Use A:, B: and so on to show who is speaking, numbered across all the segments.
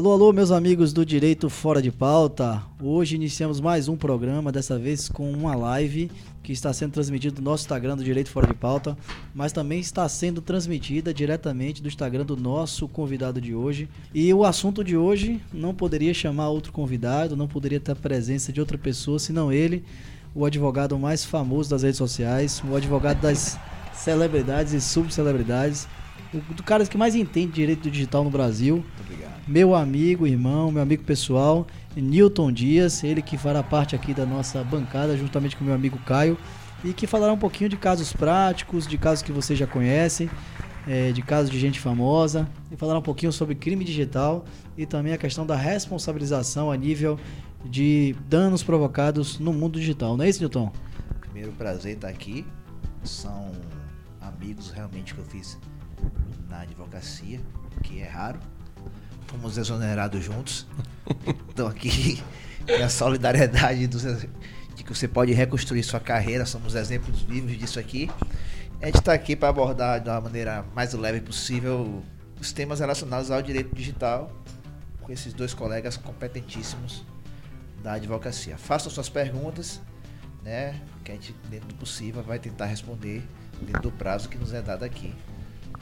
A: Alô, alô, meus amigos do Direito Fora de Pauta. Hoje iniciamos mais um programa, dessa vez com uma live que está sendo transmitida do nosso Instagram do Direito Fora de Pauta, mas também está sendo transmitida diretamente do Instagram do nosso convidado de hoje. E o assunto de hoje não poderia chamar outro convidado, não poderia ter a presença de outra pessoa senão ele, o advogado mais famoso das redes sociais, o advogado das celebridades e subcelebridades, o do cara que mais entende direito digital no Brasil.
B: Muito obrigado.
A: Meu amigo, irmão, meu amigo pessoal, Newton Dias, ele que fará parte aqui da nossa bancada, juntamente com meu amigo Caio, e que falará um pouquinho de casos práticos, de casos que vocês já conhecem, é, de casos de gente famosa, e falará um pouquinho sobre crime digital e também a questão da responsabilização a nível de danos provocados no mundo digital. Não é isso, Newton?
B: Primeiro prazer estar aqui. São amigos realmente que eu fiz na advocacia, que é raro. Fomos exonerados juntos. Então aqui é a solidariedade dos, de que você pode reconstruir sua carreira. Somos exemplos vivos disso aqui. A gente está aqui para abordar uma maneira mais leve possível os temas relacionados ao direito digital com esses dois colegas competentíssimos da advocacia. Façam suas perguntas, né? Que a gente, dentro do possível, vai tentar responder dentro do prazo que nos é dado aqui.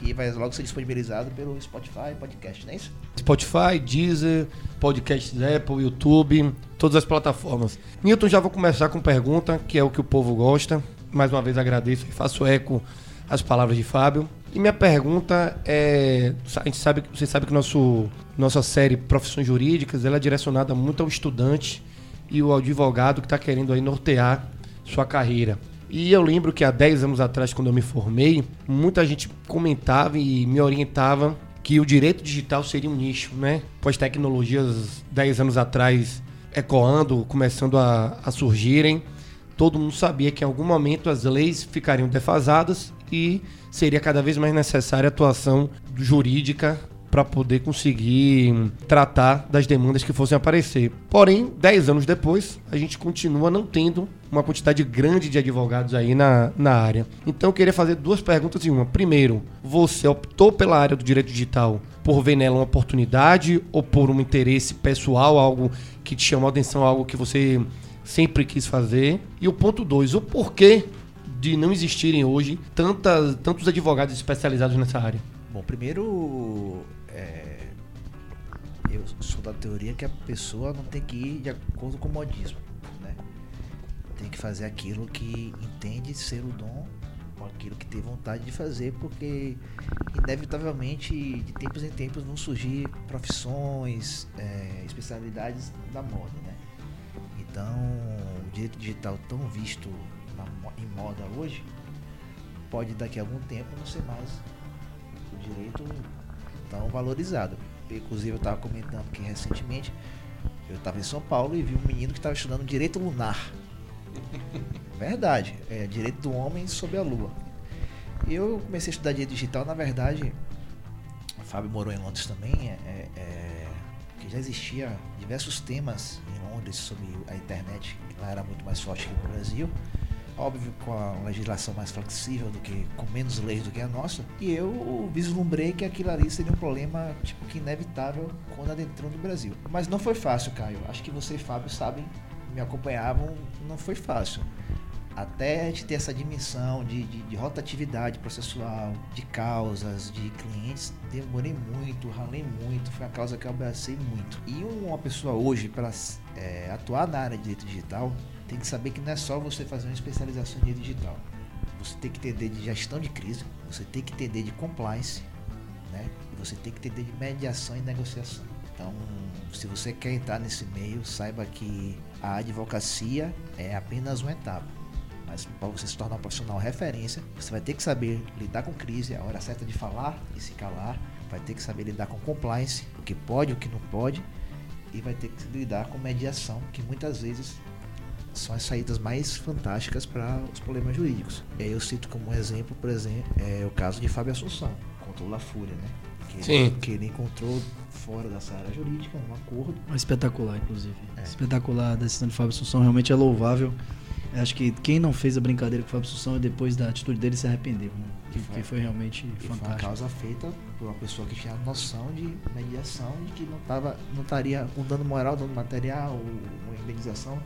B: E vai logo ser disponibilizado pelo Spotify podcast, não é isso?
C: Spotify, Deezer, podcast Apple, YouTube, todas as plataformas. Newton, já vou começar com pergunta, que é o que o povo gosta. Mais uma vez agradeço e faço eco às palavras de Fábio. E minha pergunta é, a gente sabe, você sabe que nosso nossa série Profissões Jurídicas, ela é direcionada muito ao estudante e o advogado que está querendo aí nortear sua carreira. E eu lembro que há 10 anos atrás, quando eu me formei, muita gente comentava e me orientava que o direito digital seria um nicho, né? Com as tecnologias 10 anos atrás ecoando, começando a, a surgirem, todo mundo sabia que em algum momento as leis ficariam defasadas e seria cada vez mais necessária a atuação jurídica para poder conseguir tratar das demandas que fossem aparecer. Porém, 10 anos depois, a gente continua não tendo uma quantidade grande de advogados aí na, na área. Então, eu queria fazer duas perguntas em uma. Primeiro, você optou pela área do direito digital por ver nela uma oportunidade ou por um interesse pessoal, algo que te chamou a atenção, algo que você sempre quis fazer? E o ponto dois, o porquê de não existirem hoje tantas, tantos advogados especializados nessa área?
B: Bom, primeiro é, eu sou da teoria que a pessoa não tem que ir de acordo com o modismo, né? Tem que fazer aquilo que entende ser o dom, ou aquilo que tem vontade de fazer, porque inevitavelmente de tempos em tempos vão surgir profissões, é, especialidades da moda, né? Então, o direito digital tão visto na, em moda hoje pode daqui a algum tempo não ser mais o direito tão valorizado. Inclusive eu estava comentando que recentemente eu estava em São Paulo e vi um menino que estava estudando direito lunar. Verdade, é direito do homem sob a lua. E eu comecei a estudar direito digital, na verdade, o Fábio morou em Londres também, é, é, é, que já existia diversos temas em Londres sobre a internet, que lá era muito mais forte que no Brasil óbvio com a legislação mais flexível do que com menos leis do que a nossa, e eu vislumbrei que aquilo ali seria um problema tipo que inevitável quando adentrou no Brasil. Mas não foi fácil, Caio. Acho que você e Fábio sabem, me acompanhavam, não foi fácil. Até a gente ter essa dimensão de, de, de rotatividade processual, de causas, de clientes, demorei muito, ralei muito, foi uma causa que eu abracei muito. E uma pessoa hoje, para é, atuar na área de direito digital, tem que saber que não é só você fazer uma especialização em digital. Você tem que entender de gestão de crise, você tem que entender de compliance, né? E você tem que entender de mediação e negociação. Então, se você quer entrar nesse meio, saiba que a advocacia é apenas uma etapa. Mas para você se tornar um profissional referência, você vai ter que saber lidar com crise, a hora certa de falar e se calar, vai ter que saber lidar com compliance, o que pode, o que não pode, e vai ter que lidar com mediação, que muitas vezes são as saídas mais fantásticas para os problemas jurídicos. E aí eu cito como exemplo, por exemplo, é o caso de Fábio Assunção, contra o La Fúria, né? Que,
C: Sim.
B: que ele encontrou fora dessa área jurídica um acordo.
A: Espetacular, inclusive. É. Espetacular a decisão de Fábio Assunção, realmente é louvável. Acho que quem não fez a brincadeira com o Fábio Assunção e depois da atitude dele se arrependeu, né? Que,
B: Foi.
A: que foi realmente
B: E foi uma
A: fantástico.
B: causa feita por uma pessoa que tinha noção de mediação, de que não, tava, não estaria com dano moral, dano material, uma indenização,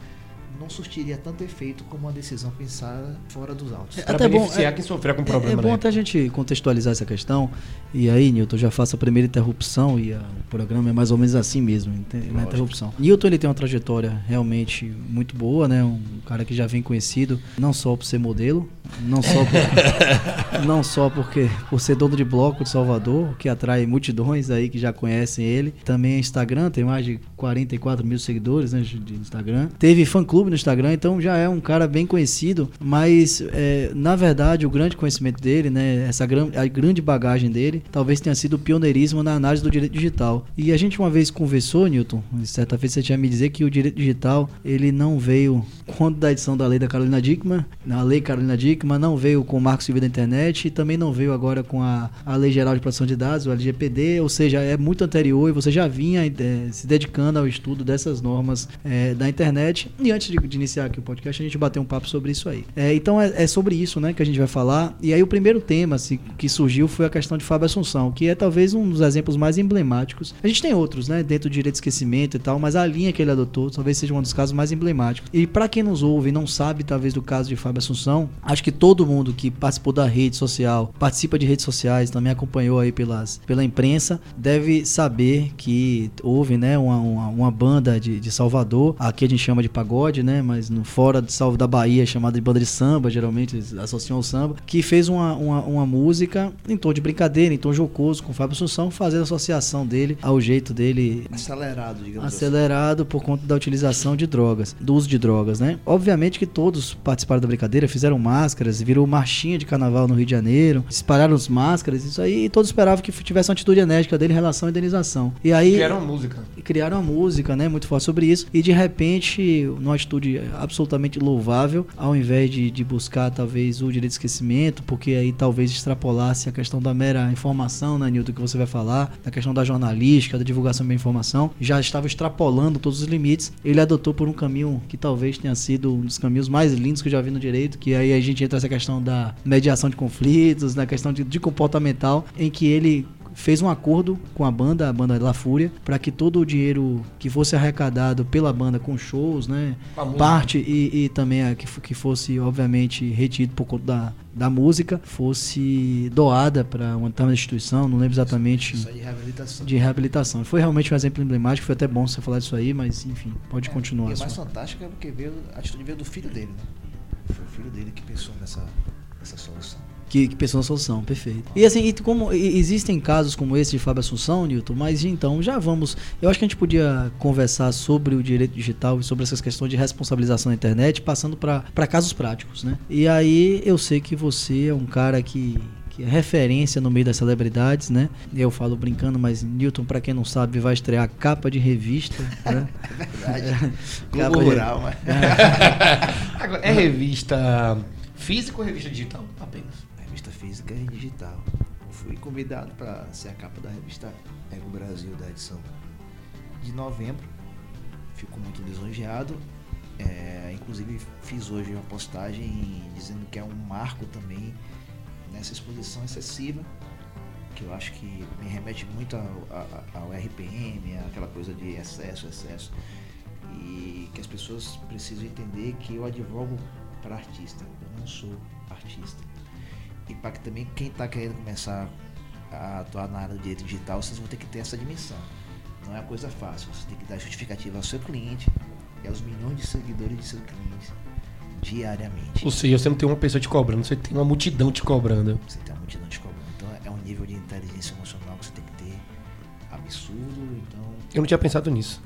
B: não surtiria tanto efeito como uma decisão pensada fora dos autos.
A: É, até bom,
C: beneficiar
A: é-
C: quem sofrer com
A: É,
C: problema.
A: é bom
C: né?
A: até a gente contextualizar essa questão. E aí, Newton, já faço a primeira interrupção e a- o programa é mais ou menos assim mesmo, na interrupção. Newton ele tem uma trajetória realmente muito boa, né? Um cara que já vem conhecido não só por ser modelo, não só por, não só porque por ser dono de bloco de Salvador, que atrai multidões aí que já conhecem ele. Também é Instagram, tem mais de 44 mil seguidores né, de de Instagram. Teve fã clube no Instagram, então já é um cara bem conhecido, mas é, na verdade o grande conhecimento dele, né, essa gran, a grande bagagem dele, talvez tenha sido o pioneirismo na análise do direito digital. E a gente uma vez conversou, Newton, certa vez você tinha me dizer que o direito digital ele não veio quando da edição da lei da Carolina Dickman, na lei Carolina Dickman, não veio com o Marco Civil da Internet e também não veio agora com a, a Lei Geral de Proteção de Dados, o LGPD, ou seja, é muito anterior e você já vinha eh, se dedicando ao estudo dessas normas eh, da internet. E antes de, de iniciar aqui o podcast, a gente bateu um papo sobre isso aí. Eh, então é, é sobre isso né, que a gente vai falar. E aí o primeiro tema assim, que surgiu foi a questão de Fábio Assunção, que é talvez um dos exemplos mais emblemáticos. A gente tem outros, né, dentro do direito de esquecimento e tal, mas a linha que ele adotou talvez seja um dos casos mais emblemáticos. E para quem nos ouve e não sabe talvez do caso de Fábio Assunção, acho que todo mundo que participou da rede social, participa de redes sociais, também acompanhou aí pelas, pela imprensa, deve saber que houve, né, uma, uma, uma banda de, de Salvador, aqui a gente chama de pagode, né, mas no fora de Salvo da Bahia é chamada de banda de samba, geralmente eles associam ao samba, que fez uma, uma, uma música em tom de brincadeira, em tom jocoso com o Fábio Assunção, fazendo associação dele ao jeito dele
B: Acelerado, digamos assim.
A: acelerado por conta da utilização de drogas, do uso de drogas, né? Obviamente que todos participaram da brincadeira, fizeram máscaras, virou marchinha de carnaval no Rio de Janeiro, espalharam as máscaras, isso aí, e todos esperavam que tivesse uma atitude enérgica dele em relação à indenização. E aí
C: Criaram uma música.
A: criaram uma música, né, muito forte sobre isso, e de repente, numa atitude absolutamente louvável, ao invés de, de buscar talvez o direito de esquecimento, porque aí talvez extrapolasse a questão da mera informação, né, Nilton, que você vai falar, da questão da jornalística, da divulgação da informação, já estava extrapolando todos os limites, ele adotou por um caminho que talvez tenha sido um dos caminhos mais lindos que eu já vi no direito, que aí a gente entra nessa questão da mediação de conflitos, na questão de, de comportamental, em que ele fez um acordo com a banda, a banda La Fúria, para que todo o dinheiro que fosse arrecadado pela banda com shows, né, parte e, e também a, que, que fosse obviamente retido por conta da, da música, fosse doada para uma determinada instituição, não lembro exatamente
B: Isso aí de reabilitação.
A: de reabilitação. Foi realmente um exemplo emblemático, foi até bom você falar disso aí, mas enfim, pode continuar.
B: E o mais é porque veio, a atitude veio do filho dele, né? Foi o filho dele que pensou nessa, nessa solução.
A: Que, que pensou na solução, perfeito. E assim, e como existem casos como esse de Fábio Assunção, Newton, mas então já vamos. Eu acho que a gente podia conversar sobre o direito digital e sobre essas questões de responsabilização na internet, passando para casos práticos, né? E aí eu sei que você é um cara que. Que é referência no meio das celebridades, né? Eu falo brincando, mas Newton, para quem não sabe, vai estrear capa de revista. Né?
B: Verdade.
A: Capa
B: Globo
A: de-
B: Rural, mas.
C: Agora, é revista física ou revista digital? Apenas.
B: E digital. Fui convidado para ser a capa da revista Ego Brasil da edição de novembro. Fico muito lisonjeado. É, inclusive fiz hoje uma postagem dizendo que é um marco também nessa exposição excessiva, que eu acho que me remete muito ao, a- ao RPM, aquela coisa de excesso, excesso. E que as pessoas precisam entender que eu advogo para artista, eu não sou artista. E para que também quem está querendo começar a atuar na área do direito digital, vocês vão ter que ter essa dimensão. Não é uma coisa fácil, você tem que dar justificativa ao seu cliente e aos milhões de seguidores de seus clientes diariamente.
C: Ou seja, você não tem uma pessoa te cobrando, você tem uma multidão te cobrando.
B: Você tem uma multidão te cobrando. Então é um nível de inteligência emocional que você tem que ter absurdo. Então
C: Eu não tinha pensado nisso.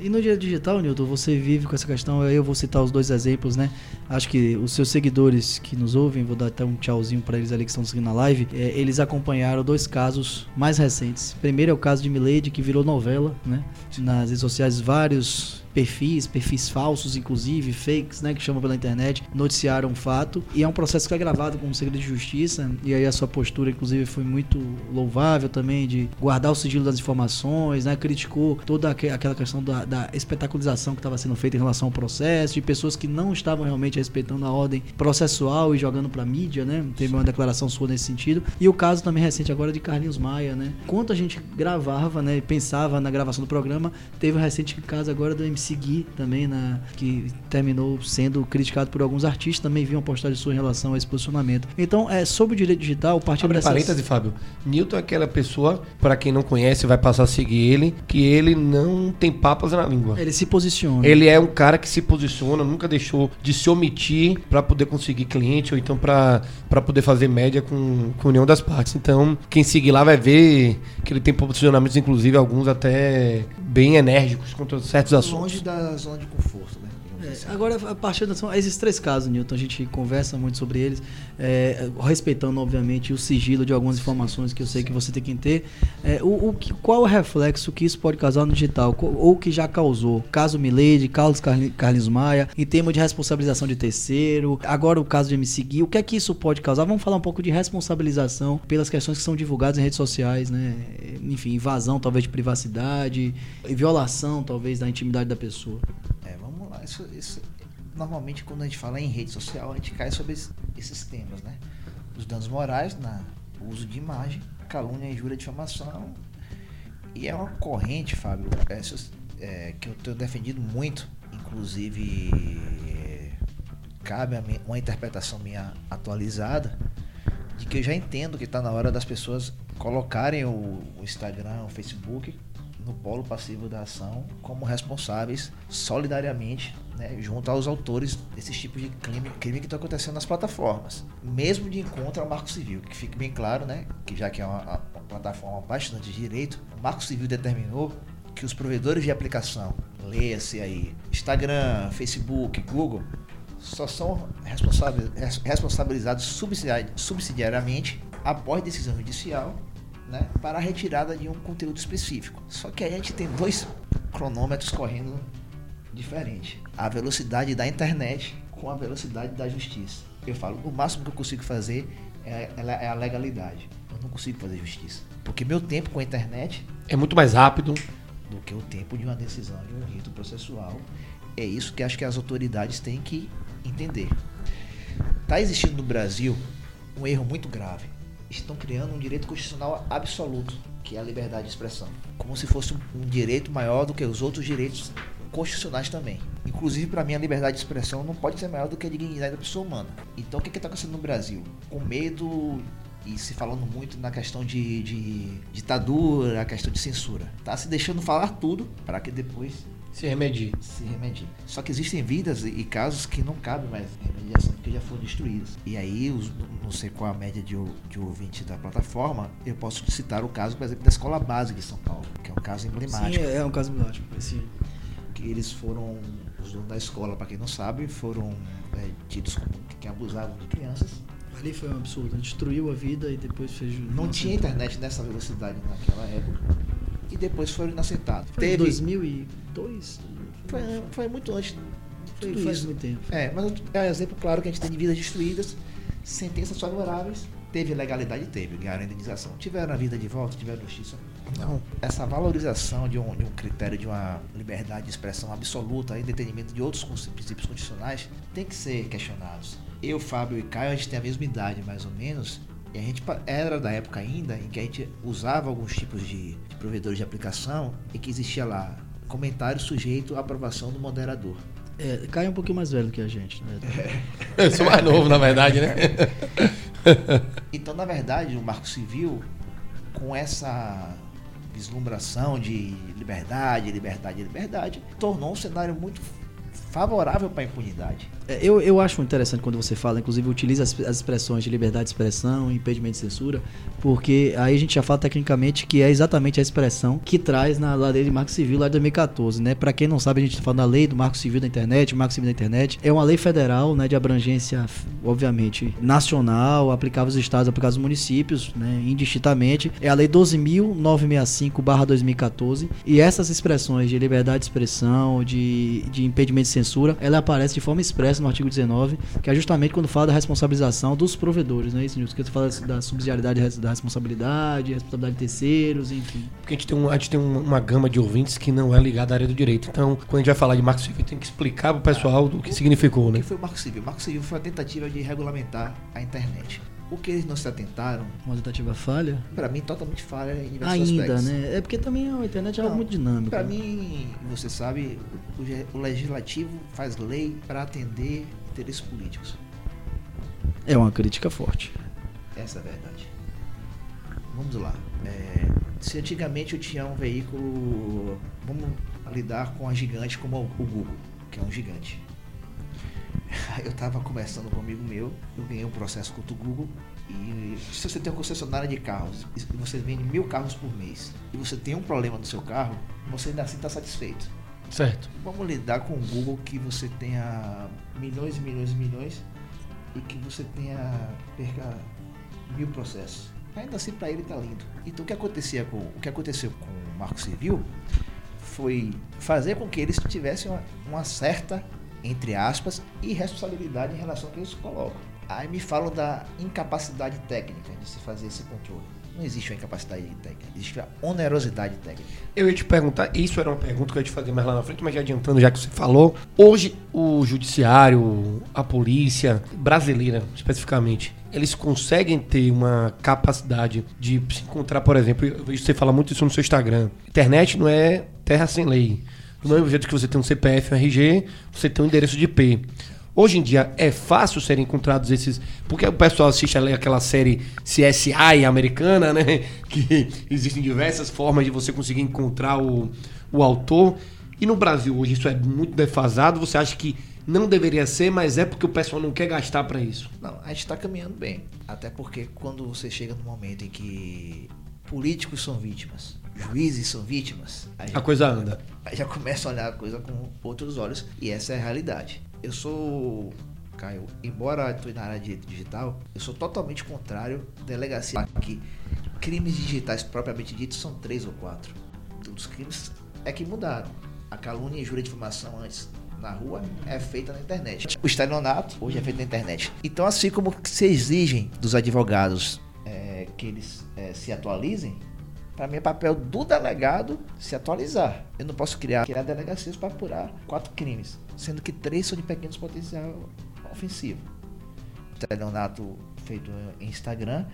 A: E no dia digital, Nilton, você vive com essa questão. Eu vou citar os dois exemplos, né? Acho que os seus seguidores que nos ouvem, vou dar até um tchauzinho para eles ali que estão seguindo na live. é, eles acompanharam dois casos mais recentes. Primeiro é o caso de Milady, que virou novela, né? Nas redes sociais, vários perfis, perfis falsos, inclusive, fakes, né? Que chamam pela internet, noticiaram um fato. E é um processo que é gravado com segredo de justiça. E aí a sua postura, inclusive, foi muito louvável também de guardar o sigilo das informações, né? Criticou toda aque- aquela questão da da, da espetacularização que estava sendo feita em relação ao processo, de pessoas que não estavam realmente respeitando a ordem processual e jogando para mídia, né? Teve uma declaração sua nesse sentido. E o caso também recente agora de Carlinhos Maia, né? Enquanto a gente gravava, né, pensava na gravação do programa, teve o um recente caso agora do MC Gui também, na, que terminou sendo criticado por alguns artistas, também vi uma postagem sua em relação a esse posicionamento. Então, é, sobre o direito digital, partindo
C: Abre
A: dessas...
C: parêntese, Fábio. Newton é aquela pessoa, para quem não conhece, vai passar a seguir ele, que ele não tem papas na língua.
A: Ele se posiciona.
C: Ele é um cara que se posiciona, nunca deixou de se omitir para poder conseguir cliente ou então para poder fazer média com, com a união das partes. Então, quem seguir lá vai ver que ele tem posicionamentos, inclusive alguns até bem enérgicos contra certos assuntos.
B: Longe da zona de conforto, né?
A: É, agora, a partir da, são esses três casos, Newton, a gente conversa muito sobre eles, é, respeitando, obviamente, o sigilo de algumas informações que eu sei que você tem que ter. É, o, o, qual o reflexo que isso pode causar no digital? Ou que já causou? Caso Milady, Carlos Carlinhos Maia, em termos de responsabilização de terceiro, agora o caso de MC Gui, o que é que isso pode causar? Vamos falar um pouco de responsabilização pelas questões que são divulgadas em redes sociais, né? Enfim, invasão talvez de privacidade, violação talvez da intimidade da pessoa.
B: É, vamos. Isso, isso, normalmente, quando a gente fala em rede social, a gente cai sobre esses temas, né? Os danos morais, na uso de imagem, calúnia, injúria, difamação. E é uma corrente, Fábio, é, é, que eu tenho defendido muito, inclusive cabe uma interpretação minha atualizada, de que eu já entendo que está na hora das pessoas colocarem o, o Instagram, o Facebook no polo passivo da ação como responsáveis solidariamente né, junto aos autores desses tipos de crime, crime que estão acontecendo nas plataformas. Mesmo de encontro ao Marco Civil, que fique bem claro, né, que já que é uma, uma plataforma bastante de direito, o Marco Civil determinou que os provedores de aplicação, leia-se aí, Instagram, Facebook, Google, só são responsabilizados subsidiariamente após decisão judicial né, para a retirada de um conteúdo específico. Só que a gente tem dois cronômetros correndo diferente. A velocidade da internet com a velocidade da justiça. Eu falo, o máximo que eu consigo fazer é, é a legalidade. Eu não consigo fazer justiça. Porque meu tempo com a internet
C: é muito mais rápido
B: do que o tempo de uma decisão de um rito processual. É isso que acho que as autoridades têm que entender. Está existindo no Brasil um erro muito grave estão criando um direito constitucional absoluto, que é a liberdade de expressão. Como se fosse um, direito maior do que os outros direitos constitucionais também. Inclusive, para mim, a liberdade de expressão não pode ser maior do que a dignidade da pessoa humana. Então, o que está acontecendo no Brasil? Com medo e se falando muito na questão de, de ditadura, a questão de censura. Tá se deixando falar tudo para que depois
C: se remedie.
B: Se remedie. Só que existem vidas e casos que não cabem mais remediação porque já foram destruídos. E aí, os, não sei qual a média de, de ouvinte da plataforma, eu posso citar o caso, por exemplo, da Escola Básica de São Paulo, que é um caso emblemático.
A: Sim, é um caso emblemático. Esse...
B: Que eles foram, os donos da escola, para quem não sabe, foram é, tidos como que abusavam de crianças.
A: Ali foi um absurdo, destruiu a vida e depois fez.
B: Não tinha internet nessa velocidade naquela época e depois foram inocentados.
A: Foi Teve... 2002?
B: Foi, foi muito antes.
A: Foi, faz muito tempo.
B: É, mas é um exemplo claro que a gente tem de vidas destruídas, sentenças favoráveis, teve legalidade, teve, ganharam indenização. Tiveram a vida de volta, tiveram justiça. Não. Essa valorização de um, de um critério de uma liberdade de expressão absoluta em detrimento de outros princípios constitucionais tem que ser questionados. Eu, Fábio e Caio, a gente tem a mesma idade, mais ou menos, e a gente era da época ainda em que a gente usava alguns tipos de, de provedores de aplicação e que existia lá comentário sujeito à aprovação do moderador.
A: É, cai um pouquinho mais velho que a gente, né?
C: É. Eu sou mais novo, na verdade, né?
B: então, na verdade, o Marco Civil, com essa vislumbração de liberdade, liberdade, liberdade, tornou um cenário muito favorável para a impunidade.
A: É, eu, eu acho interessante quando você fala, inclusive utiliza as, as, expressões de liberdade de expressão, impedimento de censura, porque aí a gente já fala tecnicamente que é exatamente a expressão que traz na lei de Marco Civil lá de 2014, né? Para quem não sabe, a gente está falando da lei do Marco Civil da internet, o Marco Civil da internet é uma lei federal, né, de abrangência, obviamente, nacional, aplicável aos estados, aplicável aos municípios, né, indistintamente. É a lei 12.965/2014 e essas expressões de liberdade de expressão, de, de impedimento de censura, ela aparece de forma expressa no artigo 19, que é justamente quando fala da responsabilização dos provedores, né? Isso, Nilson? Que fala da subsidiariedade da responsabilidade, responsabilidade de terceiros, enfim.
C: Porque a gente tem, um, a gente tem uma gama de ouvintes que não é ligada à área do direito. Então, quando a gente vai falar de Marco Civil, tem que explicar para o pessoal o que significou, né?
B: O que foi o Marco Civil? O Marco Civil foi a tentativa de regulamentar a internet. O que eles não se atentaram.
A: Uma tentativa falha?
B: Para mim, totalmente falha em diversos
A: Ainda,
B: aspectos.
A: né? É porque também a internet é algo muito dinâmico.
B: Para mim, você sabe, o, o legislativo faz lei para atender interesses políticos.
A: É uma crítica forte.
B: Essa é a verdade. Vamos lá. É, se antigamente eu tinha um veículo. Vamos lidar com a gigante como o Google, que é um gigante. eu estava conversando com um amigo meu, eu ganhei um processo contra o Google. E se você tem uma concessionária de carros e você vende mil carros por mês e você tem um problema no seu carro, você ainda assim está satisfeito.
C: Certo.
B: Vamos lidar com o Google que você tenha milhões e milhões e milhões e que você tenha perca mil processos. Ainda assim para ele está lindo. Então o que acontecia com o que aconteceu com o Marco Civil foi fazer com que eles tivessem uma, uma certa entre aspas, irresponsabilidade em relação ao que eles colocam. Aí me falam da incapacidade técnica de se fazer esse controle. Não existe uma incapacidade técnica, existe a onerosidade técnica.
C: Eu ia te perguntar, isso era uma pergunta que eu ia te fazer mais lá na frente, mas já adiantando, já que você falou. Hoje, o judiciário, a polícia brasileira, especificamente, eles conseguem ter uma capacidade de se encontrar, por exemplo, eu vejo você falar muito isso no seu Instagram. Internet não é terra sem lei. Do mesmo jeito que você tem um CPF, um RG, você tem um endereço de IP. Hoje em dia é fácil serem encontrados esses. Porque o pessoal assiste ali aquela série CSI americana, né? Que existem diversas formas de você conseguir encontrar o, o autor. E no Brasil hoje isso é muito defasado. Você acha que não deveria ser, mas é porque o pessoal não quer gastar para isso?
B: Não, a gente está caminhando bem. Até porque quando você chega no momento em que políticos são vítimas, juízes são vítimas.
C: a coisa anda.
B: Aí já começa a olhar a coisa com outros olhos e essa é a realidade. Eu sou, Caio, embora estou na área de digital, eu sou totalmente contrário à delegacia que crimes digitais propriamente ditos são três ou quatro. Os crimes é que mudaram. A calúnia e jura de informação antes na rua é feita na internet. O estelionato hoje é feito na internet. Então, assim como se exigem dos advogados é, que eles é, se atualizem, para mim é papel do delegado se atualizar. Eu não posso criar, criar delegacias para apurar quatro crimes, sendo que três são de pequenos potencial ofensivo. O estelionato feito em Instagram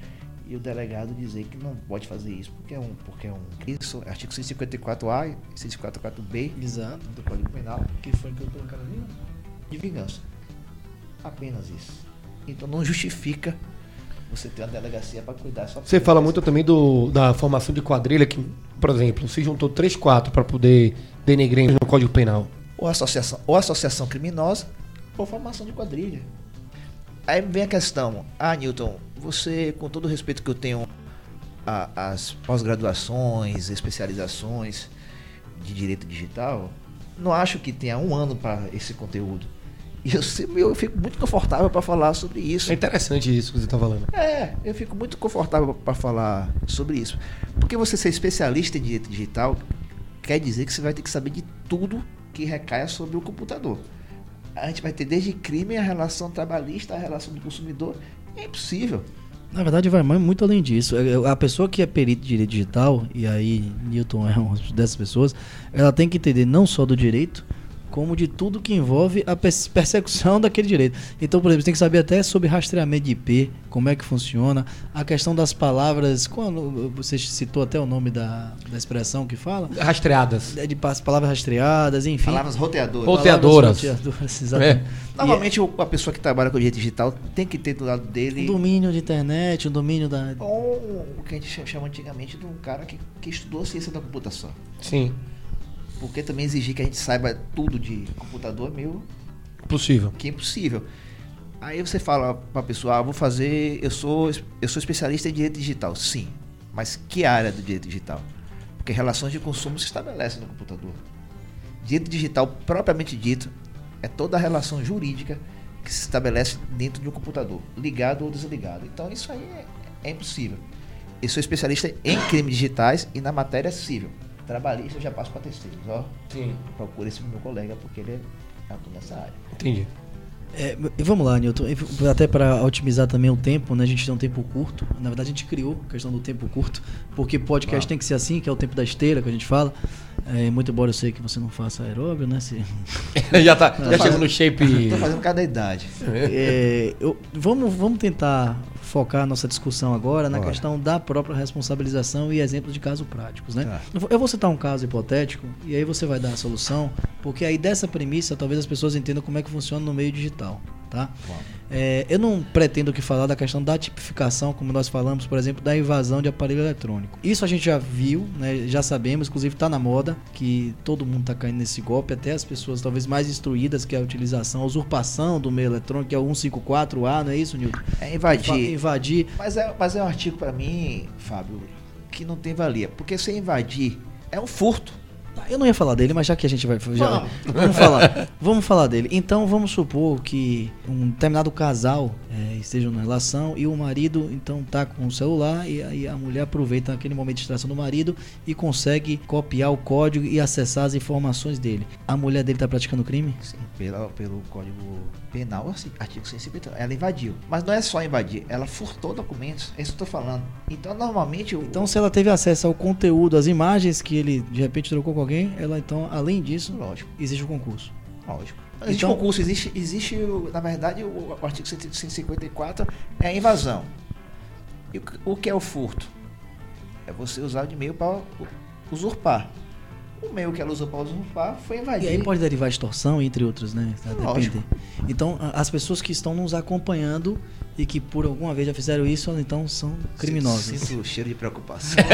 B: e o delegado dizer que não pode fazer isso porque é um porque é um isso artigo 154A e 154B
A: Exato.
B: do Código Penal
A: que foi que eu colocaram ali
B: de vingança apenas isso então não justifica você ter uma delegacia para cuidar só
C: Você fala muito também do, da formação de quadrilha, que, por exemplo, se juntou três, quatro para poder denegrir no Código Penal.
B: Ou associação, ou associação criminosa, ou formação de quadrilha. Aí vem a questão, ah, Newton, você, com todo o respeito que eu tenho às pós-graduações, especializações de direito digital, não acho que tenha um ano para esse conteúdo. E eu, eu fico muito confortável para falar sobre isso.
C: É interessante isso que você está falando.
B: É, eu fico muito confortável para falar sobre isso. Porque você ser especialista em direito digital quer dizer que você vai ter que saber de tudo que recaia sobre o computador. A gente vai ter desde crime, a relação trabalhista, a relação do consumidor. É impossível.
A: Na verdade, vai muito além disso. É, é, a pessoa que é perito de direito digital, e aí Newton é uma dessas pessoas, ela tem que entender não só do direito, como de tudo que envolve a persecução daquele direito. Então, por exemplo, você tem que saber até sobre rastreamento de IP, como é que funciona, a questão das palavras, quando você citou até o nome da, da expressão que fala?
C: Rastreadas.
A: É de palavras rastreadas, enfim.
B: Palavras roteadoras.
C: Roteadoras.
A: roteadoras exatamente. É.
B: Normalmente a pessoa que trabalha com direito digital tem que ter do lado dele...
A: Um domínio de internet, um domínio da...
B: Ou o que a gente chama antigamente de um cara que, que estudou ciência da computação.
C: Sim.
B: Porque também exigir que a gente saiba tudo de computador é meio.
C: Possível.
B: Que é impossível. Aí você fala pra pessoa, ah, vou fazer. Eu sou, eu sou especialista em direito digital. Sim. Mas que área do direito digital? Porque relações de consumo se estabelecem no computador. Direito digital, propriamente dito, é toda a relação jurídica que se estabelece dentro de um computador, ligado ou desligado. Então isso aí é, é impossível. Eu sou especialista em crimes digitais e na matéria civil trabalhista eu já passo para terceiros, ó.
C: Sim.
B: Procura esse meu colega, porque ele é tô nessa área.
C: Entendi.
A: É, e vamos lá, Newton. Até para otimizar também o tempo, né? A gente tem um tempo curto. Na verdade, a gente criou a questão do tempo curto, porque podcast
B: Ah.
A: tem que ser assim, que é o tempo da esteira que a gente fala. É, muito embora eu sei que você não faça aeróbio, né? Se,
C: já tá, já chegou no shape.
B: Tô fazendo cada idade.
A: É, eu- vamos, vamos tentar focar a nossa discussão agora na
B: Bora.
A: questão da própria responsabilização e exemplos de casos práticos, né?
B: Tá.
A: Eu vou- citar um caso hipotético e aí você vai dar a solução, porque aí dessa premissa talvez as pessoas entendam como é que funciona no meio digital, tá? É, eu não pretendo que falar da questão da tipificação, como nós falamos, por exemplo, da invasão de aparelho eletrônico. Isso a gente já viu, né, já sabemos, inclusive está na moda, que todo mundo está caindo nesse golpe, até as pessoas talvez mais instruídas, que é a utilização, a usurpação do meio eletrônico, que é o 154A, não é isso, Nilton?
B: É invadir.
A: Invadir.
B: Mas é, mas é um artigo pra mim, Fábio, que não tem valia. Porque se invadir é um furto.
A: Eu não ia falar dele, mas já que a gente vai. Já, vamos falar. Vamos falar dele. Então vamos supor que um determinado casal é, esteja numa relação e o marido então tá com o celular e aí a mulher aproveita aquele momento de distração do marido e consegue copiar o código e acessar as informações dele. A mulher dele tá praticando crime?
B: Sim, pela, pelo Código Penal, assim, artigo 153. Ela invadiu. Mas não é só invadir, ela furtou documentos. É isso que eu tô falando. Então, normalmente. o-
A: Então se ela teve acesso ao conteúdo, às imagens que ele de repente trocou com alguém, ela então, além disso,
B: Lógico,
A: existe o concurso.
B: Lógico. Existe
A: Então-
B: concurso, existe, existe na verdade, o, o artigo 154 é a invasão. E o, que- o que é o furto? É você usar o e-mail para usurpar. O meio que ela usou para usurpar foi invadir.
A: E aí pode derivar extorsão, entre outros, né? Tá,
B: Lógico.
A: depender. Então, as pessoas que estão nos acompanhando e que por alguma vez já fizeram isso, então são criminosas.
B: Sinto o cheiro de preocupação.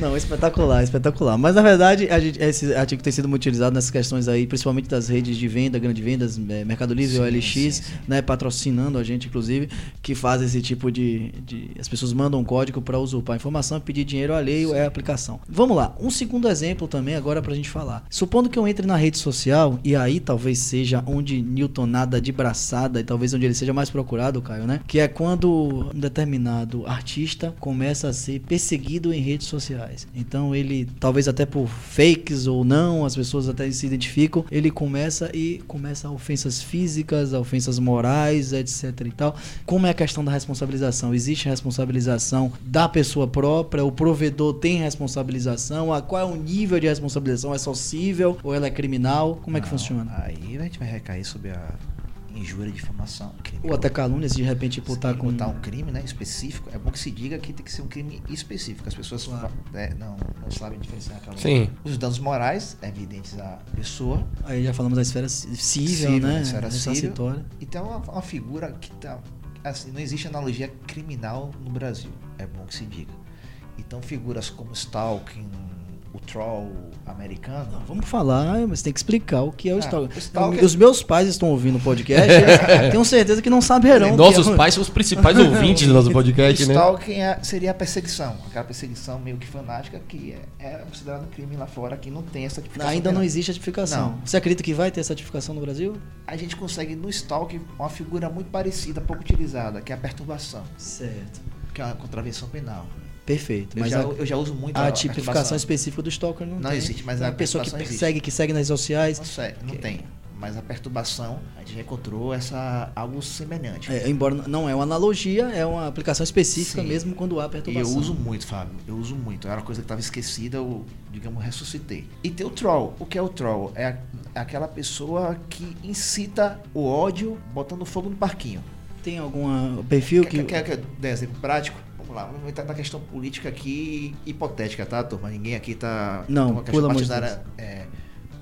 A: Não, espetacular, espetacular. Mas na verdade, a gente- esse artigo tem sido muito utilizado nessas questões aí, principalmente das redes de venda, grande vendas, eh, Mercado Livre,
B: Sim,
A: OLX,
B: sim, sim.
A: né, patrocinando a gente, inclusive, que faz esse tipo de, de- As pessoas mandam um código para usurpar a informação, pedir dinheiro alheio é a aplicação. Vamos lá, um segundo exemplo também agora pra gente falar. Supondo que eu entre na rede social, e aí talvez seja onde Newton nada de braçada, e talvez onde ele seja mais procurado, Caio, né? Que é quando um determinado artista começa a ser perseguido em redes sociais. Então ele, talvez até por fakes ou não, as pessoas até se identificam, ele começa e começa ofensas físicas, ofensas morais, etc e tal. Como é a questão da responsabilização? Existe responsabilização da pessoa própria? O provedor tem responsabilização? A qual é o nível de responsabilização? É só cível ou ela é criminal? Como é que funciona?
B: Aí a gente vai recair sobre a injúria, difamação, crime.
A: Ou até calúnia, se de repente imputar com
B: botar um crime né, específico, é bom que se diga que tem que ser um crime específico. As pessoas
A: Claro.
B: né, não, não sabem diferenciar a calúnia.
C: Sim.
B: Os danos morais evidentes à pessoa.
A: Aí já falamos da esfera ci- cível,
B: Cível,
A: né?
B: esfera cível.
A: Ressarcitória.
B: Então é uma, uma figura que tá. Assim, não existe analogia criminal no Brasil. É bom que se diga. Então figuras como Stalking, o Troll americano.
A: Não, vamos falar, mas tem que explicar o que é o
B: Ah,
A: stalker.
B: o stalker-
A: Os meus pais estão ouvindo o podcast, tenho certeza que não saberão. o
C: Nossos
A: é o-
C: pais são os principais ouvintes do nosso podcast, né?
B: Stalking é- seria a perseguição, aquela perseguição meio que fanática que é, é considerado um crime lá fora, que não tem essa tipificação.
A: Ainda não existe a tipificação.
B: Não.
A: Você acredita que vai ter essa tipificação no Brasil?
B: A gente consegue no Stalking uma figura muito parecida, pouco utilizada, que é a perturbação,
A: Certo.
B: que é uma contravenção penal.
A: Perfeito.
B: Eu,
A: Mas
B: já,
A: a,
B: eu já uso muito
A: a
B: a,
A: tipificação específica do stalker não,
B: Não
A: tem.
B: existe, mas a
A: uma pessoa que
B: existe.
A: persegue, que segue nas sociais.
B: Não, não
A: Que-
B: tem. Mas a perturbação, a gente já encontrou essa, algo semelhante.
A: É, embora não é uma analogia, é uma aplicação específica
B: Sim.
A: mesmo quando há
B: E
A: perturbação.
B: eu uso muito, Fábio. Eu uso muito. Era uma coisa que estava esquecida, eu, digamos, ressuscitei. E tem o troll. O que é o troll? É a- é aquela pessoa que incita o ódio botando fogo no parquinho.
A: Tem algum perfil que.
B: Quer, quer, quer dar exemplo prático? Vamos lá, vamos entrar na questão política aqui, hipotética, tá, turma? Ninguém aqui tá.
A: Não,
B: uma questão
A: pelo amor de
B: partidária. É,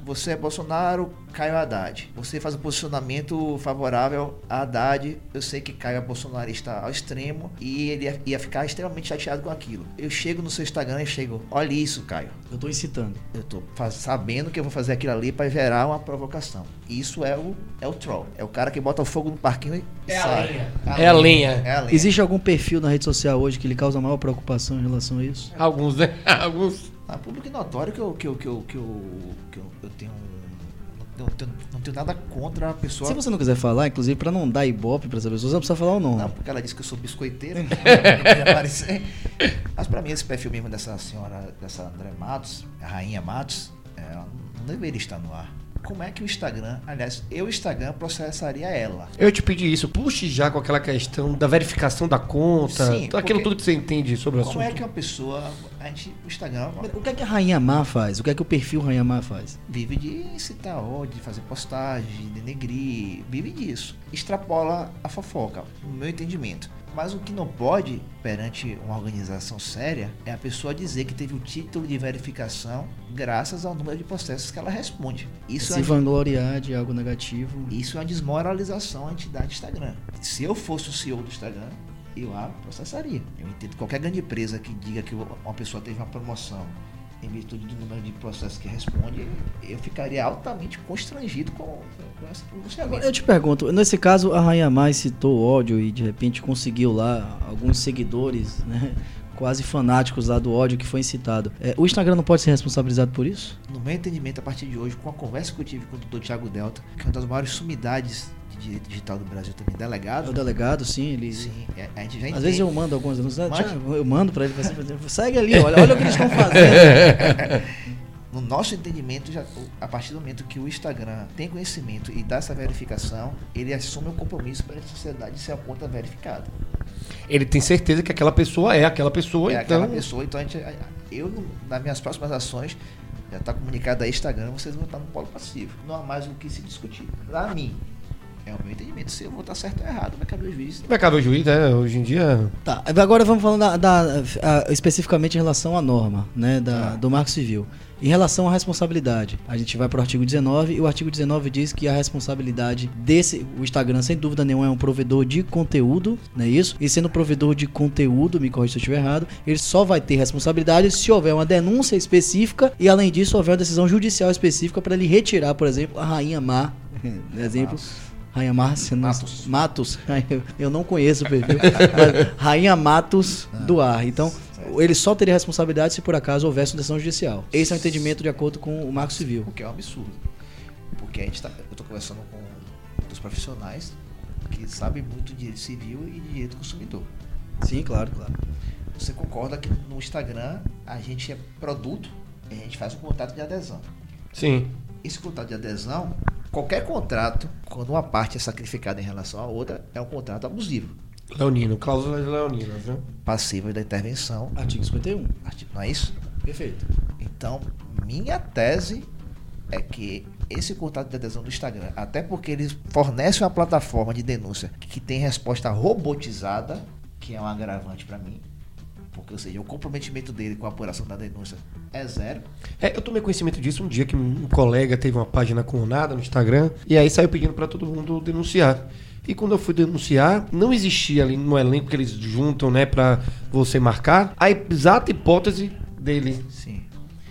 B: você é Bolsonaro, Caio Haddad. Você faz um posicionamento favorável a Haddad. Eu sei que Caio é bolsonarista ao extremo e ele ia, ia ficar extremamente chateado com aquilo. Eu chego no seu Instagram e chego, olha isso, Caio.
A: Eu tô incitando.
B: Eu tô sabendo que eu vou fazer aquilo ali para gerar uma provocação. Isso é o, é o troll. É o cara que bota o fogo no parquinho e
C: É a
B: sai.
C: lenha. É a lenha.
B: É a lenha.
A: Existe algum perfil na rede social hoje que lhe causa maior preocupação em relação a isso?
C: Alguns, né? Alguns.
B: Ah, público notório que eu, que eu, que eu, que eu, que eu, eu tenho. Não tenho, não tenho nada contra a pessoa.
A: Se você não quiser falar, inclusive, pra não dar ibope pra essa pessoa, você não precisa falar o nome.
B: Não, porque ela disse que eu sou biscoiteiro. não queria aparecer. Mas pra mim, esse perfil mesmo dessa senhora, dessa André Matos, a Rainha Matos, ela não deveria estar no ar. Como é que o Instagram, aliás, eu, o Instagram, processaria ela?
C: Eu te pedi isso, puxe já com aquela questão da verificação da conta,
B: Sim,
C: aquilo tudo que você entende sobre o
B: Como
C: assunto.
B: é que uma pessoa, a gente, o Instagram
A: O que é que a Rainha Má faz? O que é que o perfil Rainha Má faz?
B: vive de incitar ódio, de fazer postagem, de denegrir, vive disso. Extrapola a fofoca, no meu entendimento. Mas o que não pode, perante uma organização séria, é a pessoa dizer que teve o título de verificação graças ao número de processos que ela responde. Isso,
A: Se
B: é,
A: vangloriar de algo negativo.
B: isso é uma desmoralização à entidade Instagram. Se eu fosse o CEO do Instagram, eu a processaria. Eu entendo qualquer grande empresa que diga que uma pessoa teve uma promoção em virtude do número de processos que responde, eu ficaria altamente constrangido com.
A: Eu te pergunto, nesse caso a Rainha Má citou ódio e de repente conseguiu lá alguns seguidores, né? Quase fanáticos lá do ódio que foi incitado. É, o Instagram não pode ser responsabilizado por isso?
B: No meu entendimento, a partir de hoje, com a conversa que eu tive com o doutor Tiago Delta, que é uma das maiores sumidades de direito digital do Brasil também,
A: É
B: delegado,
A: o delegado, sim, ele.
B: sim, é- a gente já
A: Às
B: entende.
A: vezes eu mando algumas denúncias. Thiago, Eu mando pra ele, assim, segue ali, olha, olha o que eles estão fazendo.
B: No nosso entendimento, já, a partir do momento que o Instagram tem conhecimento e dá essa verificação, ele assume o compromisso para a sociedade de ser a conta verificada.
C: Ele tem certeza que aquela pessoa é aquela pessoa,
B: é
C: então.
B: aquela pessoa, então a gente, eu, nas minhas próximas ações, já está comunicado a Instagram, vocês vão estar no polo passivo. Não há mais o que se discutir. Para mim, é o meu entendimento. Se eu vou estar certo ou errado, vai caber o juiz.
C: Vai caber o juiz, né? Hoje em dia.
A: Tá, agora vamos falando da, da- a- especificamente em relação à norma, né, da,
B: Tá.
A: do Marco Civil. Em relação à responsabilidade, a gente vai para o artigo 19 e o artigo 19 diz que a responsabilidade desse, o Instagram, sem dúvida nenhuma, é um provedor de conteúdo, não é isso? E sendo provedor de conteúdo, me corrija se eu estiver errado, ele só vai ter responsabilidade se houver uma denúncia específica e, além disso, houver uma decisão judicial específica para ele retirar, por exemplo, a Rainha Má, exemplo, Rainha Márcia,
B: Matos.
A: Matos. Eu não conheço o perfil. Rainha Matos do ar. Então, ele só teria responsabilidade se por acaso houvesse uma decisão judicial. Esse é o entendimento de acordo com o Marco Civil.
B: O que é um absurdo. Porque a gente tá, eu estou conversando com os profissionais que sabem muito de direito civil e de direito do consumidor.
A: Sim, claro, claro.
B: Você concorda que no Instagram a gente é produto e a gente faz um contrato de adesão.
C: Sim.
B: Esse contrato de adesão, qualquer contrato, quando uma parte é sacrificada em relação à outra, é um contrato abusivo,
C: Leonino, cláusulas leoninas, né?
B: passível da intervenção.
A: Artigo 51.
B: artigo- Não é isso?
A: Perfeito.
B: Então, minha tese é que esse contrato de adesão do Instagram, até porque eles fornecem uma plataforma de denúncia que tem resposta robotizada, que é um agravante para mim, porque, ou seja, o comprometimento dele com a apuração da denúncia é zero.
C: É, eu tomei conhecimento disso um dia que um colega teve uma página com nada no Instagram e aí saiu pedindo pra todo mundo denunciar. E quando eu fui denunciar, não existia ali no elenco que eles juntam, né, pra você marcar a exata hipótese dele.
B: Sim.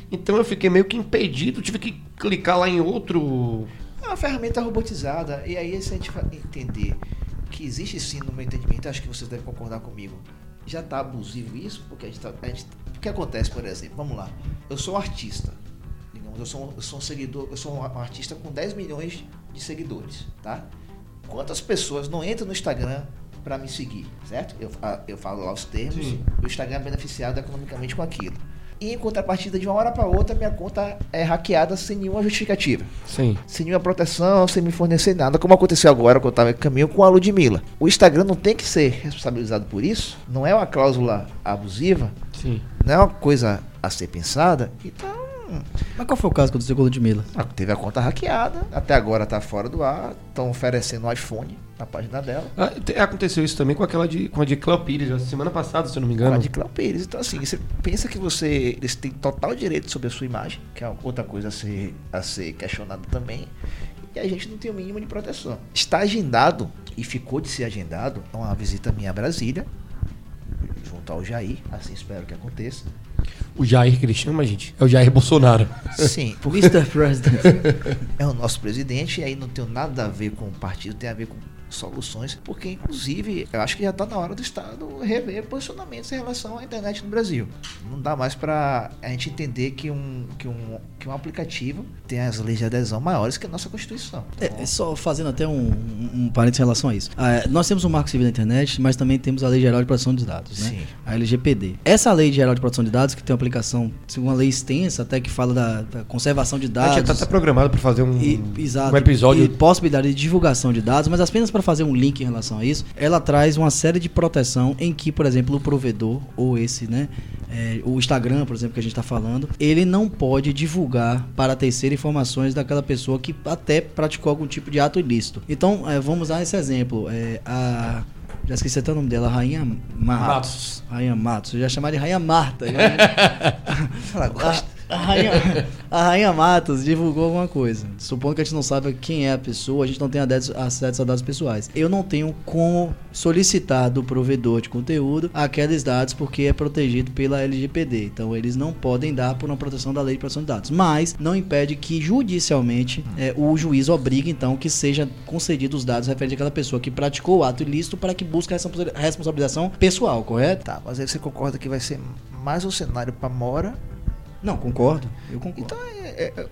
C: Então eu fiquei meio que impedido, tive que clicar lá em outro.
B: É uma ferramenta robotizada. E aí, se a gente entender que existe sim, no meu entendimento, acho que vocês devem concordar comigo, já está abusivo isso, porque a gente, tá, a gente O que acontece, por exemplo? Vamos lá. Eu sou um artista. Digamos, eu sou, um- eu sou um seguidor, eu sou um artista com 10 milhões de seguidores, tá? Quantas pessoas não entram no Instagram para me seguir, certo? Eu, fa- eu falo lá os termos,
C: Sim.
B: o Instagram é beneficiado economicamente com aquilo. E em contrapartida, de uma hora para outra, minha conta é hackeada sem nenhuma justificativa
C: Sim.
B: sem nenhuma proteção, sem me fornecer nada, como aconteceu agora quando eu estava em caminho com a Ludmilla. O Instagram não tem que ser responsabilizado por isso, não é uma cláusula abusiva,
C: Sim.
B: não é uma coisa a ser pensada, então
A: Mas qual foi o caso que aconteceu com o Ludmilla?
B: ah, teve a conta hackeada, até agora está fora do ar, estão oferecendo um iPhone na página dela.
C: Ah, te- aconteceu isso também com aquela de, com a de Cléo Pires, a semana passada, se eu não me
B: Com
C: engano.
B: a de Cléo Pires. Então, assim, você pensa que você eles têm total direito sobre a sua imagem, que é outra coisa a ser, a ser questionada também, e a gente não tem o mínimo de proteção. Está agendado, e ficou de ser agendado, uma visita minha a Brasília, junto ao Jair, assim espero que aconteça.
C: O Jair que ele chama, gente, é o Jair Bolsonaro.
B: Sim, porque
A: Mr. President.
B: é o nosso presidente, e aí não tem nada a ver com o partido, tem a ver com soluções, porque inclusive eu acho que já está na hora do Estado rever posicionamentos em relação à internet no Brasil. Não dá mais para a gente entender que um, que, um, que um aplicativo tem as leis de adesão maiores que a nossa Constituição.
A: É, é só fazendo até um, um, um parênteses em relação a isso. Ah, nós temos o Marco Civil da Internet, mas também temos a Lei Geral de Proteção dos Dados. Né?
B: Sim.
A: a LGPD. Essa lei geral de proteção de dados, que tem uma aplicação, uma lei extensa, até que fala da, da conservação de
C: A gente
A: dados.
C: já tá até programado para fazer um,
A: E, exato,
C: um episódio.
A: E possibilidade de divulgação de dados, mas apenas para fazer um link em relação a isso, ela traz uma série de proteção em que, por exemplo, o provedor, ou esse, né, é, o Instagram, por exemplo, que a gente está falando, ele não pode divulgar para terceiro informações daquela pessoa que até praticou algum tipo de ato ilícito. Então, é, vamos dar esse exemplo. É, a. Já esqueci até o nome dela, Rainha Matos.
C: Matos.
A: Rainha Matos. Eu já chamar de Rainha Marta. já-
B: Ela gosta.
A: A, Rainha, a Rainha Matos divulgou alguma coisa. Supondo que a gente não sabe quem é a pessoa, a gente não tem acesso a dados pessoais. Eu não tenho como solicitar do provedor de conteúdo aqueles dados porque é protegido pela LGPD. Então eles não podem dar por uma proteção da lei de proteção de dados. Mas não impede que judicialmente é, o juiz obrigue então que seja concedido os dados referentes àquela pessoa que praticou o ato ilícito para que busque a responsa- responsabilização pessoal, correto?
B: Tá, mas aí você concorda que vai ser mais um cenário pra Mora?
A: Não, concordo. Eu concordo.
B: Então, é, é- é-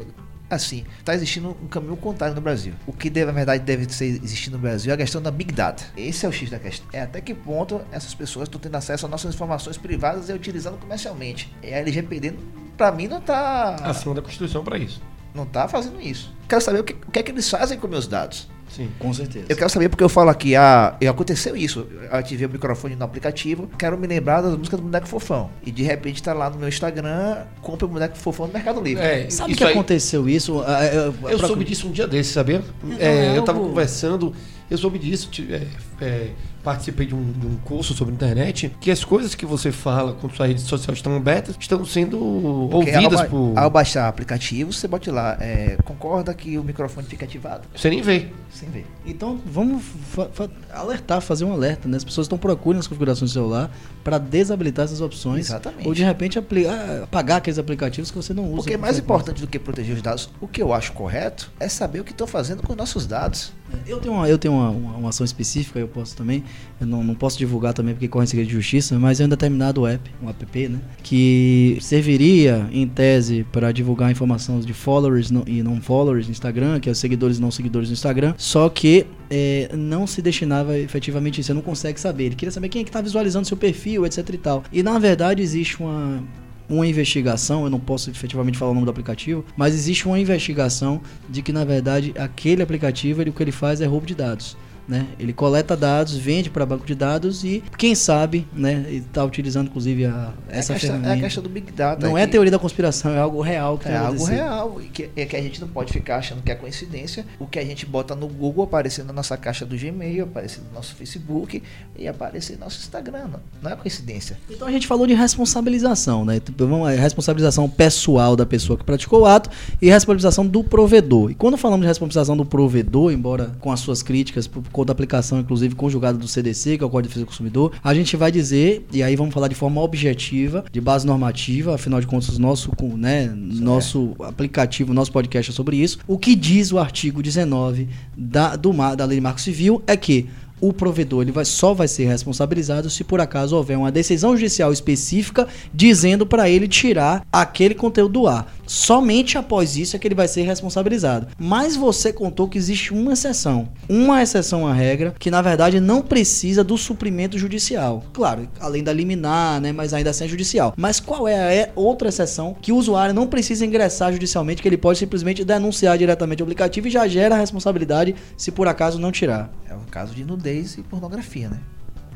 B: assim, tá existindo um caminho contrário no Brasil. O que, deve, na verdade, deve ser existir no Brasil é a questão da Big Data. Esse é o X da questão. É até que ponto essas pessoas estão tendo acesso às nossas informações privadas e utilizando comercialmente. E a LGPD, pra mim, não tá,
C: acima da Constituição para isso.
B: não tá fazendo isso. Quero saber o que, o que é que eles fazem com meus dados.
C: Sim.
A: Com certeza.
B: Eu quero saber porque eu falo aqui, ah, aconteceu isso. Eu ativei o microfone no aplicativo, quero me lembrar das músicas do Boneco Fofão. E de repente tá lá no meu Instagram, compra o Boneco Fofão no Mercado Livre.
C: É,
A: Sabe o que
C: aí-
A: aconteceu isso? Ah, é,
C: Eu
A: pra-
C: soube disso um dia desses, sabia?
A: Não,
C: É,
A: é
C: eu tava conversando, eu soube disso, é, é, participei de um, de um curso sobre internet, que as coisas que você fala quando sua rede social estão abertas estão sendo
B: Porque
C: ouvidas
B: ao, ba-
C: por.
B: ao baixar aplicativo, você bote lá, é, concorda que o microfone fica ativado.
C: Você nem vê.
B: Sem ver.
A: Então vamos fa- fa- alertar, fazer um alerta, né? As pessoas estão procurando as configurações do celular para desabilitar essas opções.
B: Exatamente.
A: Ou de repente apli- ah, apagar aqueles aplicativos que você não usa.
B: Porque
A: com
B: mais importante do que proteger os dados, o que eu acho correto é saber o que estão fazendo com os nossos dados.
A: Eu tenho, uma, eu tenho uma, uma- uma ação específica, eu posso também. Eu não, não posso divulgar também porque corre em segredo de justiça, mas é um determinado app, um app, né? Que serviria, em tese, para divulgar informação de followers no- e não followers no Instagram, que é os seguidores e não seguidores no Instagram. Só que é, não se destinava efetivamente isso. Você não consegue saber. Ele queria saber quem é que tá visualizando seu perfil, etc e tal. E na verdade existe uma uma investigação, eu não posso efetivamente falar o nome do aplicativo, mas existe uma investigação de que na verdade aquele aplicativo ele, o que ele faz é roubo de dados. Né? Ele coleta dados, vende para banco de dados e quem sabe, né, está utilizando inclusive a, essa
B: é, a questão, é a
A: ferramenta.
B: questão do Big Data.
A: não
B: que-
A: é teoria da conspiração, é algo real que
B: É algo real. E que, é que a gente não pode ficar achando que é coincidência. O que a gente bota no Google aparecer na nossa caixa do Gmail, aparecer no nosso Facebook e aparecer no nosso Instagram. Não, não é coincidência.
A: Então a gente falou de responsabilização, né? Tipo, vamos- é responsabilização pessoal da pessoa que praticou o ato e responsabilização do provedor. E quando falamos de responsabilização do provedor, embora com as suas críticas da aplicação, inclusive conjugada do CDC, que é o Código de Defesa do Consumidor, a gente vai dizer, e aí vamos falar de forma objetiva, de base normativa, afinal de contas, nosso, né, nosso aplicativo, nosso podcast é sobre isso. O que diz o artigo 19 da, do, da Lei de Marco Civil é que o provedor ele vai, só vai ser responsabilizado se por acaso houver uma decisão judicial específica dizendo para ele tirar aquele conteúdo do ar. Somente após isso é que ele vai ser responsabilizado. Mas você contou que existe uma exceção. Uma exceção à regra que na verdade não precisa do suprimento judicial. Claro, além da liminar, né, mas ainda assim é judicial. Mas qual é a é- outra exceção que o usuário não precisa ingressar judicialmente, que ele pode simplesmente denunciar diretamente o aplicativo e já gera a responsabilidade se por acaso não tirar?
B: É o caso de nudez e pornografia, né?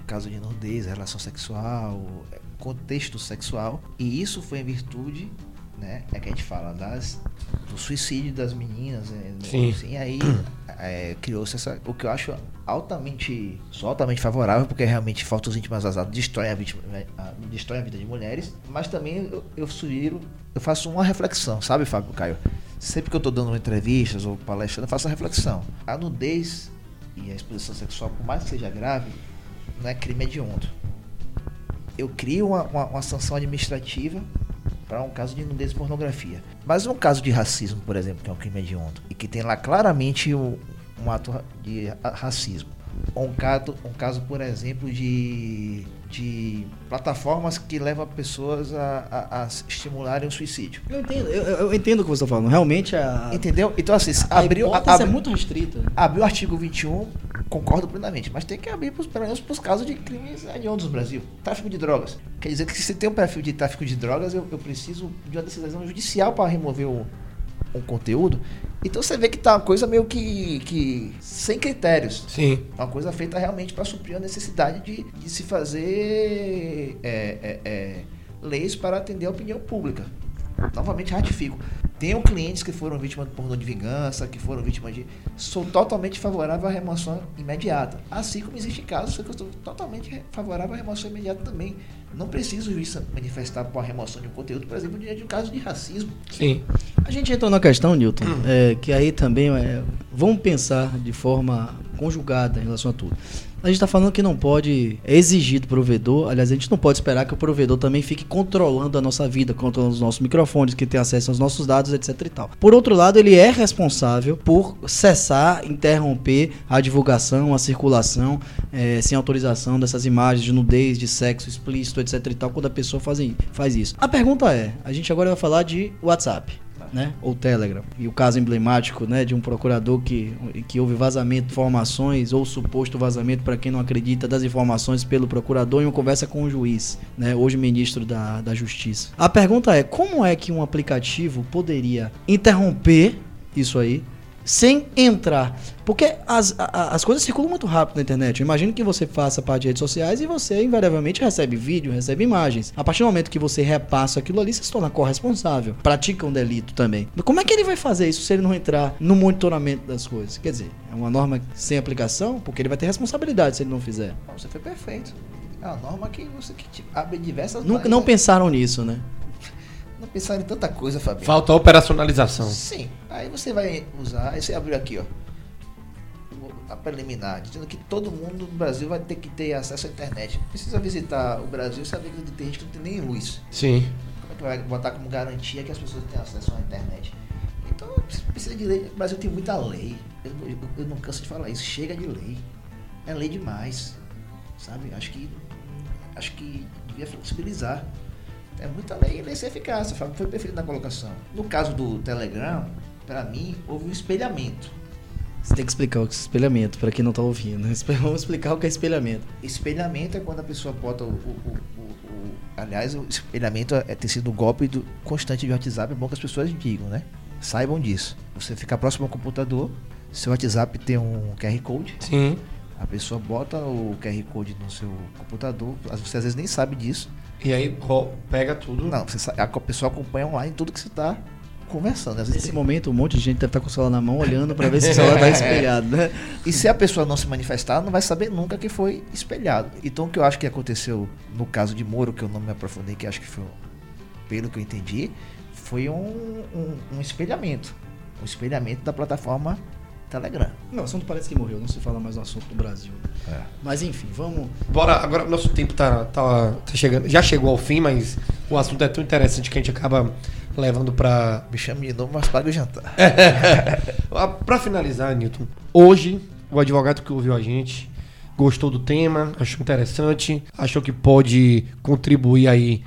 B: O caso de nudez, relação sexual, contexto sexual. E isso foi em virtude, né? É que a gente fala das, do suicídio das meninas. É,
C: Sim.
B: Assim, aí é, criou-se essa. O que eu acho altamente. Sou altamente favorável, porque realmente fotos íntimas vazadas destroem a, vítima, a, destroem a vida de mulheres. Mas também eu, eu sugiro. Eu faço uma reflexão, sabe, Fábio Caio? Sempre que eu tô dando entrevistas ou palestras, eu faço uma reflexão. A nudez e a exposição sexual, por mais que seja grave, não é crime hediondo. Eu crio uma, uma, uma sanção administrativa para um caso de nudez e pornografia. Mas um caso de racismo, por exemplo, que é um crime hediondo, e que tem lá claramente um, um ato de ra- racismo. Ou um caso, um caso, por exemplo, de, de plataformas que levam pessoas a, a, a estimularem o suicídio.
A: Eu entendo, eu, eu- entendo o que você está falando. Realmente a,
B: Entendeu? Então, assim,
A: a
B: abriu,
A: hipótese
B: abriu,
A: é muito restrita.
B: abriu o artigo 21, concordo plenamente, mas tem que abrir pros, pelo menos para os casos de crimes hediondos no Brasil. Tráfico de drogas. Quer dizer que se você tem um perfil de tráfico de drogas, eu, eu preciso de uma decisão judicial para remover o, um conteúdo. Então você vê que tá uma coisa meio que, que sem critérios.
C: Sim.
B: Uma coisa feita realmente para suprir a necessidade de, de se fazer é, é, é, leis para atender a opinião pública. Novamente ratifico. Tenho clientes que foram vítimas de pornô de vingança, que foram vítimas de. Sou totalmente favorável à remoção imediata. Assim como existem casos que eu estou totalmente favorável à remoção imediata também. Não preciso o juiz manifestar por remoção de um conteúdo, por exemplo, diante de um caso de racismo.
C: Sim.
A: A gente entrou na questão, Newton, é, que aí também é, vamos pensar de forma conjugada em relação a tudo. A gente está falando que não pode exigir do provedor, aliás, a gente não pode esperar que o provedor também fique controlando a nossa vida, controlando os nossos microfones, que tem acesso aos nossos dados, etc e tal. Por outro lado, ele é responsável por cessar, interromper a divulgação, a circulação, é, sem autorização dessas imagens de nudez, de sexo explícito, etc e tal, quando a pessoa faz, faz isso. A pergunta é, a gente agora vai falar de WhatsApp né? Ou Telegram. E o caso emblemático, né, de um procurador que, que houve vazamento de informações ou suposto vazamento para quem não acredita das informações pelo procurador em uma conversa com o juiz, né? Hoje ministro da, da Justiça. A pergunta é: como é que um aplicativo poderia interromper isso aí sem entrar. Porque as, a, as coisas circulam muito rápido na internet. Eu imagino que você faça parte de redes sociais e você invariavelmente recebe vídeo, recebe imagens. A partir do momento que você repassa aquilo ali, você se torna corresponsável. Pratica um delito também. Como é que ele vai fazer isso se ele não entrar no monitoramento das coisas? Quer dizer, é uma norma sem aplicação, porque ele vai ter responsabilidade se ele não fizer.
B: Você foi perfeito. É uma norma que você que abre diversas.
A: Nunca, não pensaram nisso, né?
B: Não pensaram em tanta coisa, Fabinho.
C: Falta operacionalização.
B: Sim. Aí você vai usar, aí você abriu aqui, ó. A preliminar, dizendo que todo mundo no Brasil vai ter que ter acesso à internet. Precisa visitar o Brasil e saber que tem gente que não tem nem luz.
C: Sim.
B: Como é que vai botar como garantia que as pessoas têm acesso à internet? Então precisa de lei. O Brasil tem muita lei. Eu, eu, eu não canso de falar isso. Chega de lei. É lei demais. Sabe? Acho que. Acho que devia flexibilizar. É muita lei e lei ser eficaz. Foi perfeito na colocação. No caso do Telegram, para mim, houve um espelhamento.
A: Você tem que explicar o que é espelhamento, para quem não está ouvindo. Vamos explicar o que é espelhamento.
B: Espelhamento é quando a pessoa bota o. o, o, o aliás, o espelhamento é ter sido um golpe do, constante de WhatsApp. É bom que as pessoas digam, né? Saibam disso. Você fica próximo ao computador, seu WhatsApp tem um QR Code.
C: Sim.
B: A pessoa bota o QR Code no seu computador, você às vezes nem sabe disso.
C: E aí pega tudo.
B: Não, você, a pessoa acompanha online tudo que você está conversando.
A: Nesse tem... momento, um monte de gente deve estar com o celular na mão olhando para ver se o celular está espelhado, né?
B: E se a pessoa não se manifestar, não vai saber nunca que foi espelhado. Então, o que eu acho que aconteceu no caso de Moro, que eu não me aprofundei, que acho que foi, pelo que eu entendi, foi um, um, um espelhamento. Um espelhamento da plataforma Telegram.
A: Não, o assunto parece que morreu, não se fala mais no assunto do Brasil. É. Mas enfim, vamos.
C: Bora, agora nosso tempo tá, tá, tá, chegando. Já chegou ao fim, mas o assunto é tão interessante que a gente acaba levando para
B: Me chame de novo, mas pague o jantar.
C: para finalizar, Newton, hoje o advogado que ouviu a gente gostou do tema, achou interessante, achou que pode contribuir aí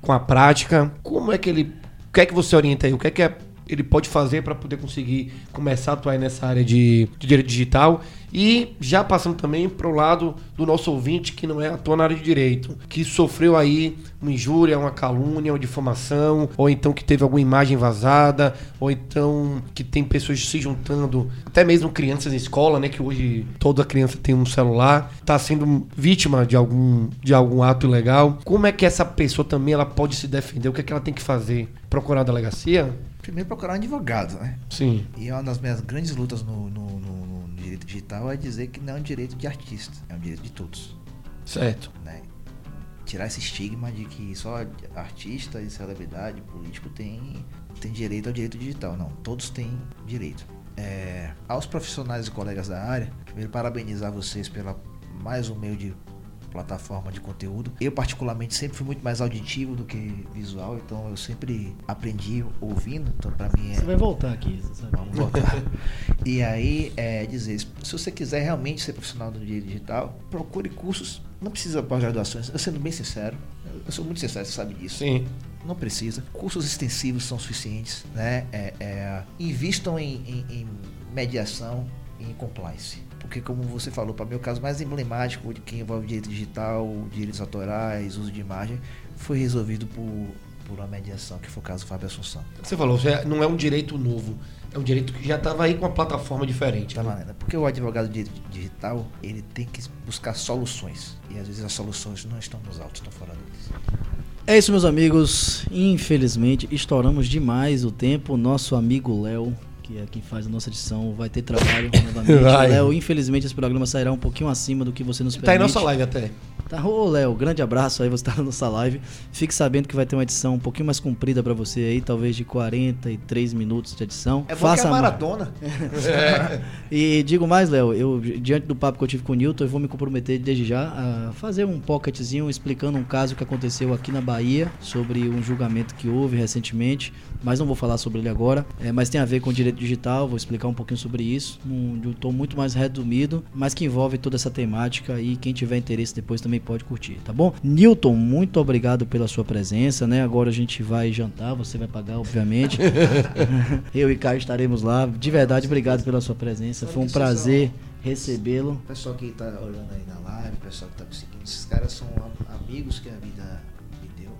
C: com a prática. Como é que ele. O que é que você orienta aí? O que é que é ele pode fazer para poder conseguir começar a atuar nessa área de, de direito digital e já passando também para o lado do nosso ouvinte que não é atua na área de direito, que sofreu aí uma injúria, uma calúnia, uma difamação, ou então que teve alguma imagem vazada, ou então que tem pessoas se juntando, até mesmo crianças em escola, né, que hoje toda criança tem um celular, está sendo vítima de algum, de algum ato ilegal. Como é que essa pessoa também ela pode se defender? O que é que ela tem que fazer? Procurar a delegacia?
B: Primeiro procurar um advogado, né?
C: Sim.
B: E uma das minhas grandes lutas no, no, no, no direito digital é dizer que não é um direito de artista, é um direito de todos.
C: Certo.
B: Né? Tirar esse estigma de que só artista e celebridade, político tem, tem direito ao direito digital. Não, todos têm direito. É, aos profissionais e colegas da área, primeiro parabenizar vocês pela mais um meio de plataforma de conteúdo. Eu, particularmente, sempre fui muito mais auditivo do que visual, então eu sempre aprendi ouvindo. Então, para mim é.
A: Você vai voltar aqui, sabe?
B: Vamos voltar. e aí, é dizer, se você quiser realmente ser profissional do direito digital, procure cursos. Não precisa pós-graduações, eu sendo bem sincero, eu sou muito sincero, você sabe disso.
C: Sim.
B: Não precisa. Cursos extensivos são suficientes, né? É, é, invistam em, em, em mediação e em compliance Porque, como você falou, para mim, o caso mais emblemático de que envolve direito digital, direitos autorais, uso de imagem, foi resolvido por, por uma mediação, que foi o caso do Fábio Assunção.
C: Você falou, você- não é um direito novo, é um direito que já estava aí com uma plataforma diferente.
B: Tá
C: né?
B: Porque o advogado de direito digital, ele tem que buscar soluções. E às vezes as soluções não estão nos autos, estão fora deles.
A: É isso, meus amigos. Infelizmente, estouramos demais o tempo. Nosso amigo Léo, que é quem faz a nossa edição, vai ter trabalho novamente.
C: Vai.
A: Léo, infelizmente, esse programa sairá um pouquinho acima do que você nos
C: Tá em
A: permite.
C: nossa live até.
A: Tá, ô Léo, grande abraço aí, você tá na nossa live. Fique sabendo que vai ter uma edição um pouquinho mais comprida pra você aí, talvez de 43 minutos de edição.
B: É é
A: a ma-
B: maratona.
A: E digo mais, Léo, eu diante do papo que eu tive com o Newton, eu vou me comprometer desde já a fazer um pocketzinho explicando um caso que aconteceu aqui na Bahia sobre um julgamento que houve recentemente, mas não vou falar sobre ele agora. É, mas tem a ver com direito digital, vou explicar um pouquinho sobre isso, num, de um tom muito mais resumido, mas que envolve toda essa temática e quem tiver interesse depois também pode curtir, tá bom? Newton, muito obrigado pela sua presença, né? Agora a gente vai jantar, você vai pagar, obviamente. eu e Caio estaremos lá. De verdade, obrigado pela sua presença. Foi um prazer recebê-lo.
B: Pessoal que tá olhando aí na live, pessoal que tá me seguindo, esses caras são am- amigos que a vida me deu.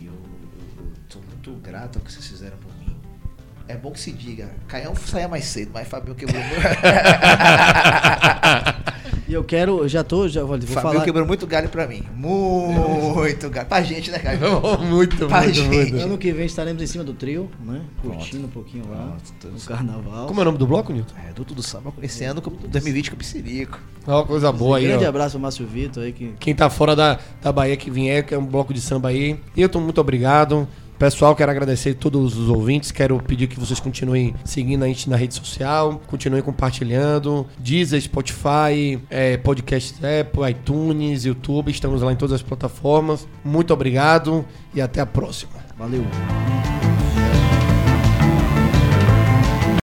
B: E eu, eu, eu sou muito grato ao que vocês fizeram por mim. É bom que se diga, Caião saia mais cedo, mas Fabio quebrou.
A: E eu quero, eu já tô, já vou vou
B: Fabio
A: falar.
B: quebrou muito galho pra mim. Muito galho. Pra gente, né, Caio?
C: muito,
B: Pra
C: muito,
B: gente.
C: muito.
A: Ano que vem estaremos em cima do trio, né?
B: Pronto.
A: Curtindo um pouquinho lá
B: Pronto,
A: no carnaval.
C: Como é o nome do bloco, Nilton?
B: Reduto do Samba, esse ano, com 2020 com o Psirico.
C: É uma coisa boa aí,
A: Grande
C: ó.
A: abraço ao Márcio Vitor aí que
C: Quem tá fora da, da Bahia que vier, que é um bloco de samba aí. Hilton, muito obrigado. Pessoal, quero agradecer a todos os ouvintes. Quero pedir que vocês continuem seguindo a gente na rede social, continuem compartilhando. Deezer, Spotify, é, podcast Apple, iTunes, YouTube. Estamos lá em todas as plataformas. Muito obrigado e até a próxima.
A: valeu.